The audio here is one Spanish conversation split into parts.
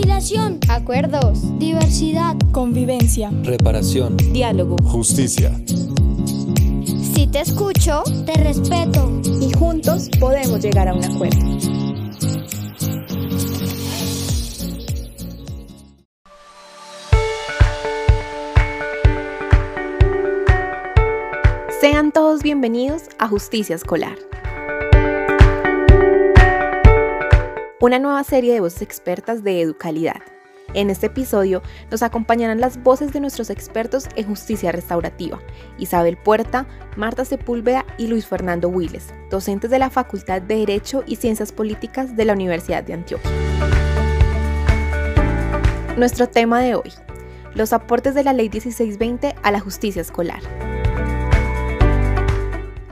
Conciliación. Acuerdos. Diversidad. Convivencia. Reparación. Diálogo. Justicia. Si te escucho, te respeto. Y juntos podemos llegar a un acuerdo. Sean todos bienvenidos a Justicia Escolar. Una nueva serie de voces expertas de Educalidad. En este episodio nos acompañarán las voces de nuestros expertos en justicia restaurativa, Isabel Puerta, Marta Sepúlveda y Luis Fernando Wiles, docentes de la Facultad de Derecho y Ciencias Políticas de la Universidad de Antioquia. Nuestro tema de hoy, los aportes de la Ley 1620 a la justicia escolar.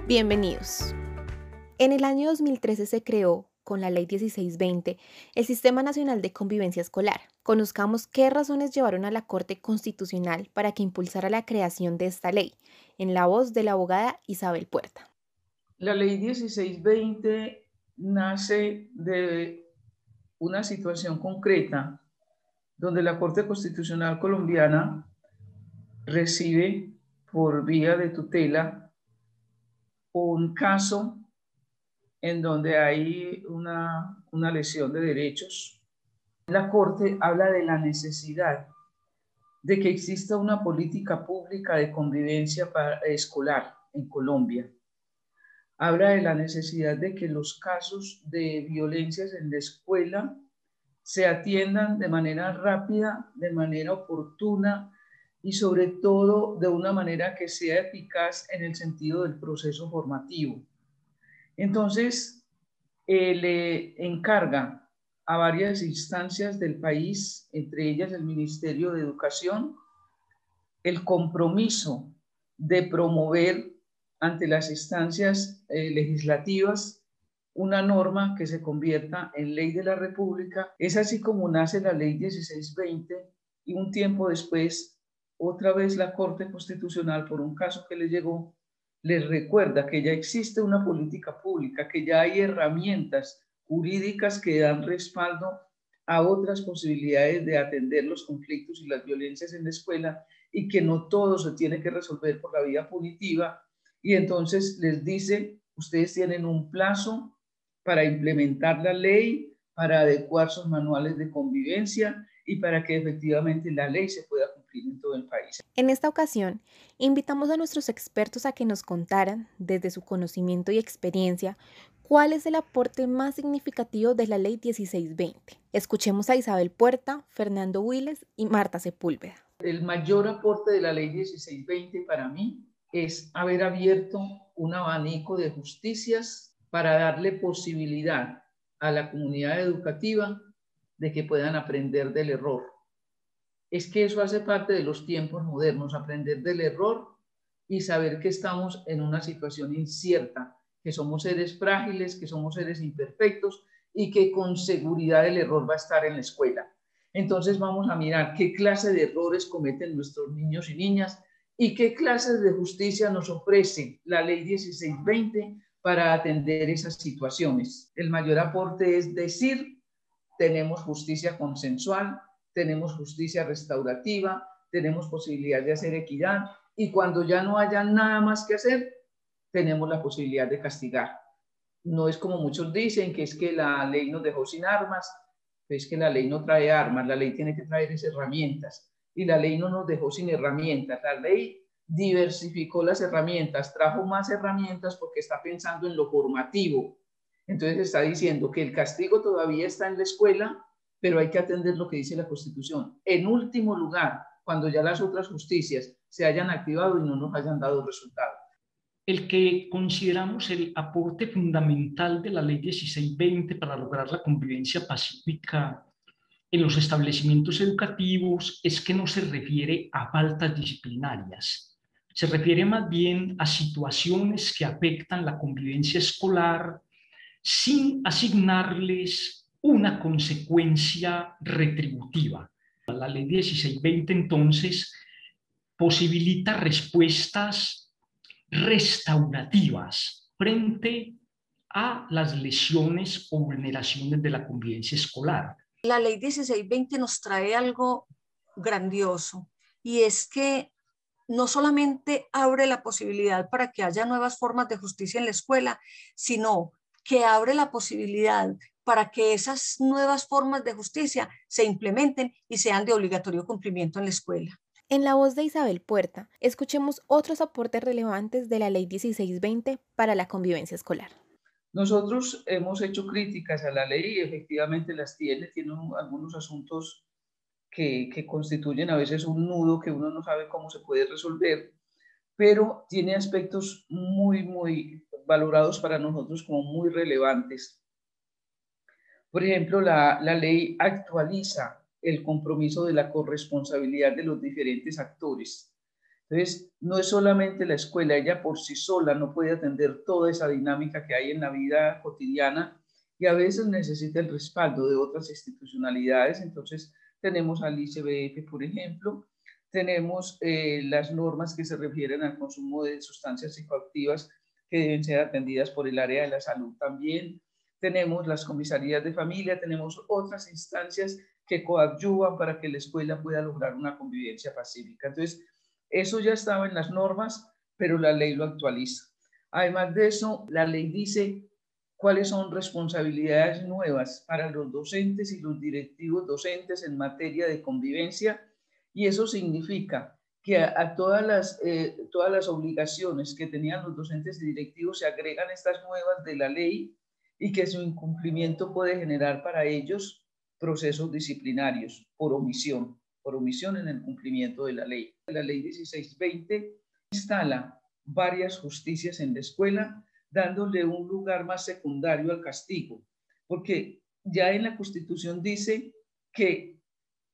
Bienvenidos. En el año 2013 se creó, con la Ley 1620, el Sistema Nacional de Convivencia Escolar. Conozcamos qué razones llevaron a la Corte Constitucional para que impulsara la creación de esta ley, en la voz de la abogada Isabel Puerta. La Ley 1620 nace de una situación concreta donde la Corte Constitucional colombiana recibe por vía de tutela un caso en donde hay una, una lesión de derechos. La Corte habla de la necesidad de que exista una política pública de convivencia para, escolar en Colombia. Habla de la necesidad de que los casos de violencias en la escuela se atiendan de manera rápida, de manera oportuna, y sobre todo de una manera que sea eficaz en el sentido del proceso formativo. Entonces, eh, le encarga a varias instancias del país, entre ellas el Ministerio de Educación, el compromiso de promover ante las instancias eh, legislativas una norma que se convierta en ley de la República. Es así como nace la ley 1620 y un tiempo después otra vez la Corte Constitucional, por un caso que le llegó, les recuerda que ya existe una política pública, que ya hay herramientas jurídicas que dan respaldo a otras posibilidades de atender los conflictos y las violencias en la escuela y que no todo se tiene que resolver por la vía punitiva. Y entonces les dice, ustedes tienen un plazo para implementar la ley, para adecuar sus manuales de convivencia y para que efectivamente la ley se pueda en todo el país. En esta ocasión, invitamos a nuestros expertos a que nos contaran, desde su conocimiento y experiencia, cuál es el aporte más significativo de la Ley 1620. Escuchemos a Isabel Puerta, Fernando Wiles y Marta Sepúlveda. El mayor aporte de la Ley 1620 para mí es haber abierto un abanico de justicias para darle posibilidad a la comunidad educativa de que puedan aprender del error, es que eso hace parte de los tiempos modernos, aprender del error y saber que estamos en una situación incierta, que somos seres frágiles, que somos seres imperfectos y que con seguridad el error va a estar en la escuela. Entonces vamos a mirar qué clase de errores cometen nuestros niños y niñas y qué clases de justicia nos ofrece la ley 1620 para atender esas situaciones. El mayor aporte es decir, tenemos justicia consensual, tenemos justicia restaurativa, tenemos posibilidad de hacer equidad y cuando ya no haya nada más que hacer, tenemos la posibilidad de castigar. No es como muchos dicen, que es que la ley nos dejó sin armas, es que la ley no trae armas, la ley tiene que traer herramientas y la ley no nos dejó sin herramientas, la ley diversificó las herramientas, trajo más herramientas porque está pensando en lo formativo. Entonces está diciendo que el castigo todavía está en la escuela, pero hay que atender lo que dice la Constitución. En último lugar, cuando ya las otras justicias se hayan activado y no nos hayan dado resultado. El que consideramos el aporte fundamental de la Ley 1620 para lograr la convivencia pacífica en los establecimientos educativos es que no se refiere a faltas disciplinarias, se refiere más bien a situaciones que afectan la convivencia escolar sin asignarles una consecuencia retributiva. La ley 1620 entonces posibilita respuestas restaurativas frente a las lesiones o vulneraciones de la convivencia escolar. La ley 1620 nos trae algo grandioso y es que no solamente abre la posibilidad para que haya nuevas formas de justicia en la escuela, sino que abre la posibilidad para que esas nuevas formas de justicia se implementen y sean de obligatorio cumplimiento en la escuela. En la voz de Isabel Puerta, escuchemos otros aportes relevantes de la Ley 1620 para la convivencia escolar. Nosotros hemos hecho críticas a la ley y efectivamente las tiene, tiene algunos asuntos que, que constituyen a veces un nudo que uno no sabe cómo se puede resolver, pero tiene aspectos muy, muy valorados para nosotros como muy relevantes. Por ejemplo, la, ley actualiza el compromiso de la corresponsabilidad de los diferentes actores. Entonces, no es solamente la escuela, ella por sí sola no puede atender toda esa dinámica que hay en la vida cotidiana y a veces necesita el respaldo de otras institucionalidades. Entonces, tenemos al ICBF, por ejemplo, tenemos eh, las normas que se refieren al consumo de sustancias psicoactivas que deben ser atendidas por el área de la salud también. Tenemos las comisarías de familia, tenemos otras instancias que coadyuvan para que la escuela pueda lograr una convivencia pacífica. Entonces, eso ya estaba en las normas, pero la ley lo actualiza. Además de eso, la ley dice cuáles son responsabilidades nuevas para los docentes y los directivos docentes en materia de convivencia y eso significa que a, todas, las, eh, todas las obligaciones que tenían los docentes y directivos se agregan estas nuevas de la ley y que su incumplimiento puede generar para ellos procesos disciplinarios por omisión, por omisión en el cumplimiento de la ley. La ley 1620 instala varias justicias en la escuela, dándole un lugar más secundario al castigo, porque ya en la Constitución dice que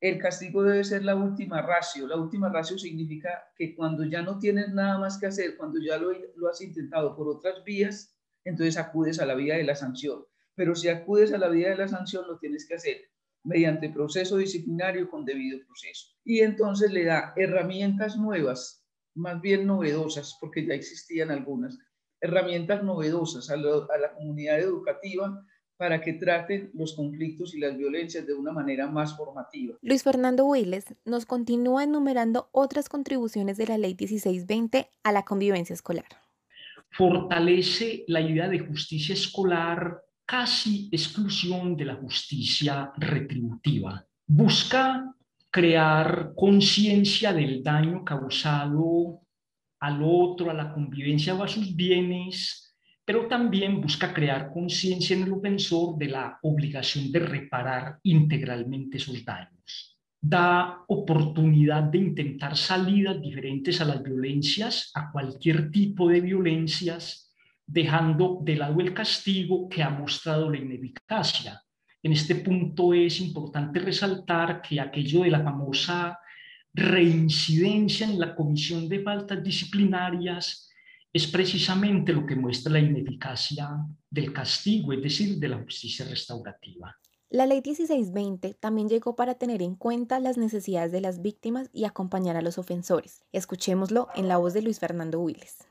el castigo debe ser la última ratio. La última ratio significa que cuando ya no tienes nada más que hacer, cuando ya lo, lo has intentado por otras vías, entonces acudes a la vía de la sanción. Pero si acudes a la vía de la sanción, lo tienes que hacer mediante proceso disciplinario con debido proceso. Y entonces le da herramientas nuevas, más bien novedosas, porque ya existían algunas, herramientas novedosas a, la comunidad educativa para que traten los conflictos y las violencias de una manera más formativa. Luis Fernando Willes nos continúa enumerando otras contribuciones de la Ley 1620 a la convivencia escolar. Fortalece la idea de justicia escolar casi exclusión de la justicia retributiva. Busca crear conciencia del daño causado al otro, a la convivencia o a sus bienes, pero también busca crear conciencia en el ofensor de la obligación de reparar integralmente esos daños. Da oportunidad de intentar salidas diferentes a las violencias, a cualquier tipo de violencias, dejando de lado el castigo que ha mostrado la ineficacia. En este punto es importante resaltar que aquello de la famosa reincidencia en la comisión de faltas disciplinarias es precisamente lo que muestra la ineficacia del castigo, es decir, de la justicia restaurativa. La ley 1620 también llegó para tener en cuenta las necesidades de las víctimas y acompañar a los ofensores. Escuchémoslo en la voz de Luis Fernando Willes.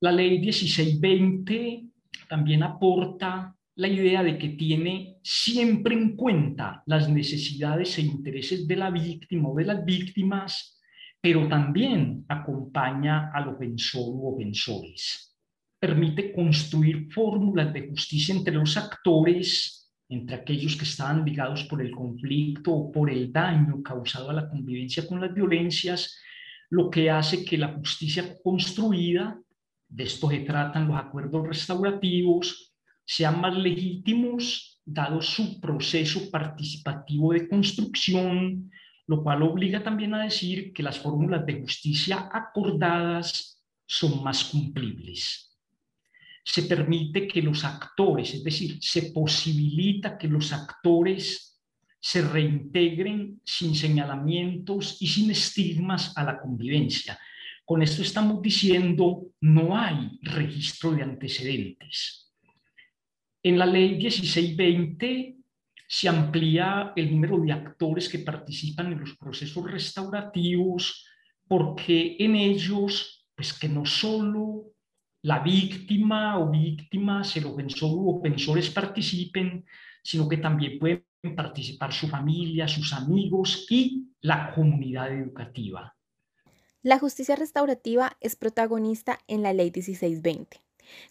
La ley 1620 también aporta la idea de que tiene siempre en cuenta las necesidades e intereses de la víctima o de las víctimas, pero también acompaña al ofensor u ofensores. Permite construir fórmulas de justicia entre los actores, entre aquellos que estaban ligados por el conflicto o por el daño causado a la convivencia con las violencias, lo que hace que la justicia construida de esto se tratan los acuerdos restaurativos, sean más legítimos dado su proceso participativo de construcción, lo cual obliga también a decir que las fórmulas de justicia acordadas son más cumplibles. Se permite que los actores, es decir, se posibilita que los actores se reintegren sin señalamientos y sin estigmas a la convivencia, con esto estamos diciendo no hay registro de antecedentes. En la ley 1620 se amplía el número de actores que participan en los procesos restaurativos porque en ellos, pues que no solo la víctima o víctimas, el ofensor u ofensores participen, sino que también pueden participar su familia, sus amigos y la comunidad educativa. La justicia restaurativa es protagonista en la Ley 1620.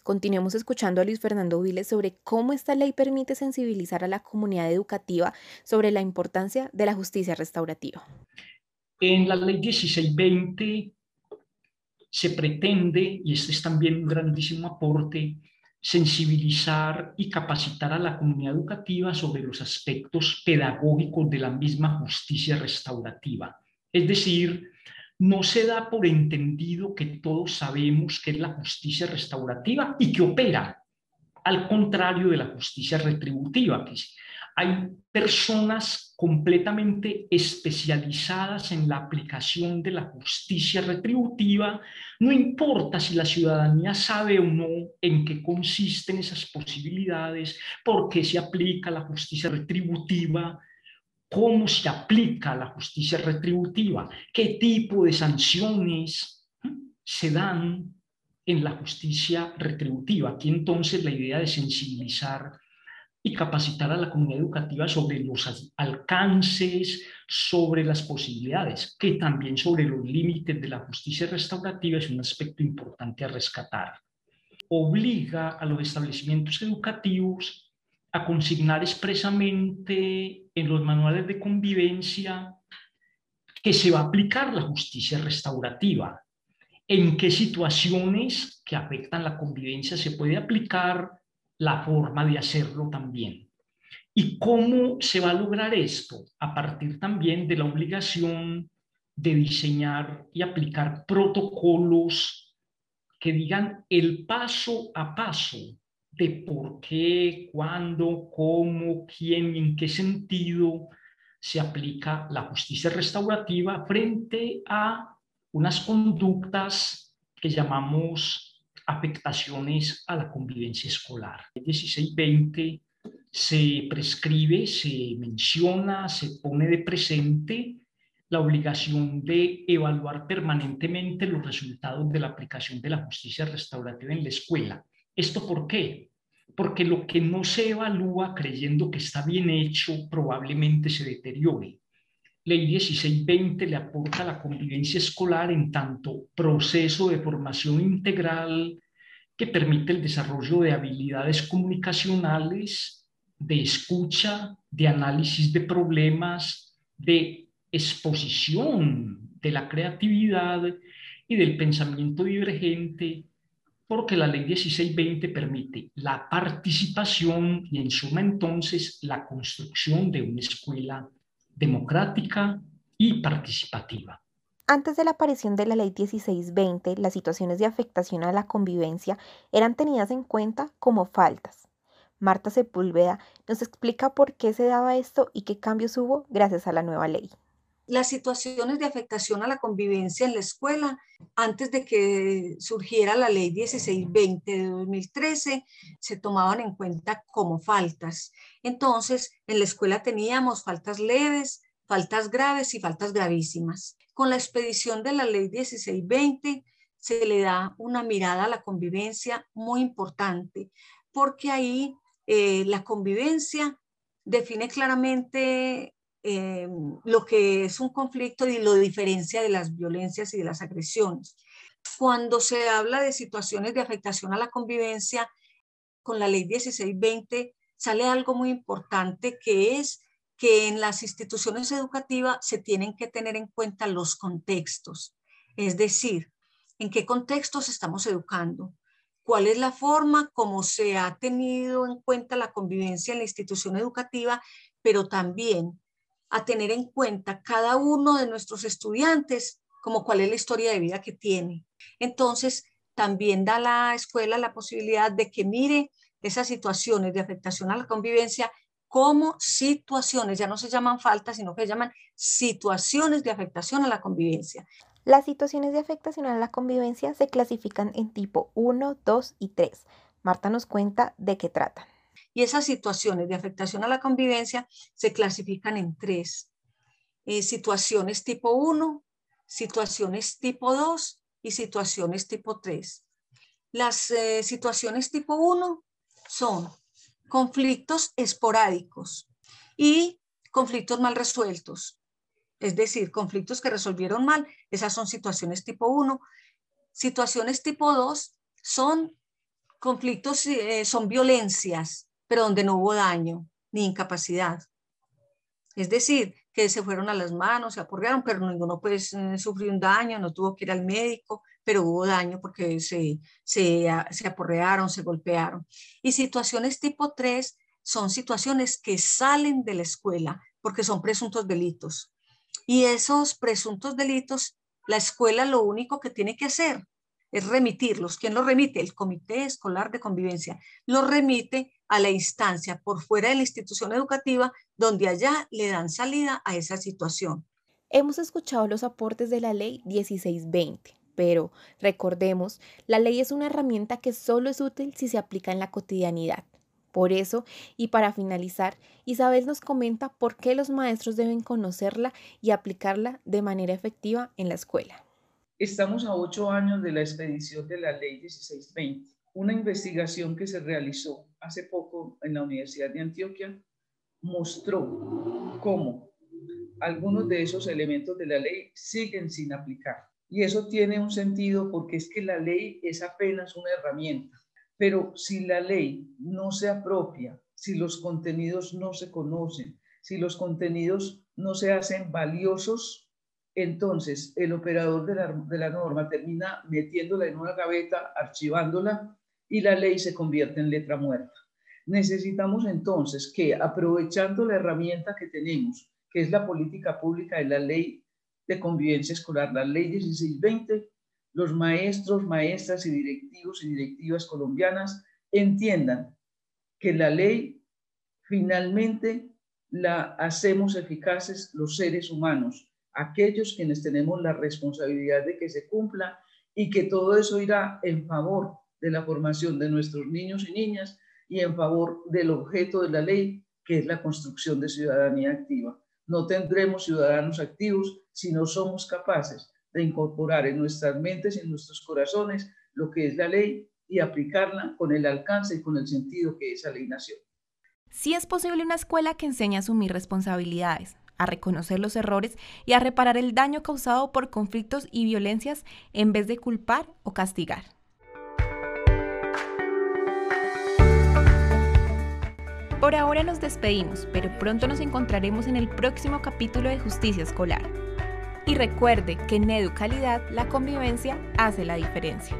Continuemos escuchando a Luis Fernando Viles sobre cómo esta ley permite sensibilizar a la comunidad educativa sobre la importancia de la justicia restaurativa. En la Ley 1620 se pretende, y este es también un grandísimo aporte, sensibilizar y capacitar a la comunidad educativa sobre los aspectos pedagógicos de la misma justicia restaurativa. Es decir, no se da por entendido que todos sabemos qué es la justicia restaurativa y que opera al contrario de la justicia retributiva, que hay personas completamente especializadas en la aplicación de la justicia retributiva, no importa si la ciudadanía sabe o no en qué consisten esas posibilidades, por qué se aplica la justicia retributiva, cómo se aplica la justicia retributiva, qué tipo de sanciones se dan en la justicia retributiva. Aquí entonces la idea de sensibilizar y capacitar a la comunidad educativa sobre los alcances, sobre las posibilidades, que también sobre los límites de la justicia restaurativa es un aspecto importante a rescatar. Obliga a los establecimientos educativos a consignar expresamente en los manuales de convivencia que se va a aplicar la justicia restaurativa, en qué situaciones que afectan la convivencia se puede aplicar la forma de hacerlo también. ¿Y cómo se va a lograr esto? A partir también de la obligación de diseñar y aplicar protocolos que digan el paso a paso de por qué, cuándo, cómo, quién en qué sentido se aplica la justicia restaurativa frente a unas conductas que llamamos afectaciones a la convivencia escolar. El 1620 se prescribe, se menciona, se pone de presente la obligación de evaluar permanentemente los resultados de la aplicación de la justicia restaurativa en la escuela. ¿Esto por qué? Porque lo que no se evalúa creyendo que está bien hecho probablemente se deteriore. Ley 1620 le aporta la convivencia escolar en tanto proceso de formación integral que permite el desarrollo de habilidades comunicacionales, de escucha, de análisis de problemas, de exposición de la creatividad y del pensamiento divergente, porque la ley 1620 permite la participación y en suma entonces la construcción de una escuela democrática y participativa. Antes de la aparición de la Ley 1620, las situaciones de afectación a la convivencia eran tenidas en cuenta como faltas. Marta Sepúlveda nos explica por qué se daba esto y qué cambios hubo gracias a la nueva ley. Las situaciones de afectación a la convivencia en la escuela, antes de que surgiera la ley 1620 de 2013, se tomaban en cuenta como faltas. Entonces, en la escuela teníamos faltas leves, faltas graves y faltas gravísimas. Con la expedición de la ley 1620 se le da una mirada a la convivencia muy importante, porque ahí eh, la convivencia define claramente eh, lo que es un conflicto y lo diferencia de las violencias y de las agresiones. Cuando se habla de situaciones de afectación a la convivencia, con la ley 1620 sale algo muy importante que es que en las instituciones educativas se tienen que tener en cuenta los contextos, es decir, en qué contextos estamos educando, cuál es la forma como se ha tenido en cuenta la convivencia en la institución educativa, pero también a tener en cuenta cada uno de nuestros estudiantes como cuál es la historia de vida que tiene. Entonces, también da la escuela la posibilidad de que mire esas situaciones de afectación a la convivencia como situaciones, ya no se llaman faltas, sino que se llaman situaciones de afectación a la convivencia. Las situaciones de afectación a la convivencia se clasifican en tipo 1, 2 y 3. Marta nos cuenta de qué tratan. Y esas situaciones de afectación a la convivencia se clasifican en tres. Eh, situaciones tipo 1, situaciones tipo 2 y situaciones tipo 3. Las eh, situaciones tipo 1 son conflictos esporádicos y conflictos mal resueltos. Es decir, conflictos que resolvieron mal, esas son situaciones tipo 1. Situaciones tipo 2 son conflictos, eh, son violencias, pero donde no hubo daño ni incapacidad. Es decir, que se fueron a las manos, se aporrearon, pero ninguno pues eh, sufrió un daño, no tuvo que ir al médico, pero hubo daño porque se, se, se aporrearon, se golpearon. Y situaciones tipo 3 son situaciones que salen de la escuela porque son presuntos delitos. Y esos presuntos delitos, la escuela lo único que tiene que hacer es remitirlos. ¿Quién los remite? El Comité Escolar de Convivencia. Los remite a la instancia por fuera de la institución educativa donde allá le dan salida a esa situación. Hemos escuchado los aportes de la ley 1620, pero recordemos, la ley es una herramienta que solo es útil si se aplica en la cotidianidad. Por eso, y para finalizar, Isabel nos comenta por qué los maestros deben conocerla y aplicarla de manera efectiva en la escuela. Estamos a ocho años de la expedición de la ley 1620, una investigación que se realizó hace poco en la Universidad de Antioquia mostró cómo algunos de esos elementos de la ley siguen sin aplicar. Y eso tiene un sentido porque es que la ley es apenas una herramienta pero si la ley no se apropia, si los contenidos no se conocen, si los contenidos no se hacen valiosos, entonces el operador de la, norma termina metiéndola en una gaveta, archivándola y la ley se convierte en letra muerta. Necesitamos entonces que, aprovechando la herramienta que tenemos, que es la política pública de la ley de convivencia escolar, la ley 1620, los maestros, maestras y directivos y directivas colombianas entiendan que la ley finalmente la hacemos eficaces los seres humanos, aquellos quienes tenemos la responsabilidad de que se cumpla y que todo eso irá en favor de la formación de nuestros niños y niñas y en favor del objeto de la ley, que es la construcción de ciudadanía activa. No tendremos ciudadanos activos si no somos capaces de incorporar en nuestras mentes y en nuestros corazones lo que es la ley y aplicarla con el alcance y con el sentido que esa ley nació. Sí es posible una escuela que enseñe a asumir responsabilidades, a reconocer los errores y a reparar el daño causado por conflictos y violencias en vez de culpar o castigar. Por ahora nos despedimos, pero pronto nos encontraremos en el próximo capítulo de Justicia Escolar. Y recuerde que en Educalidad la convivencia hace la diferencia.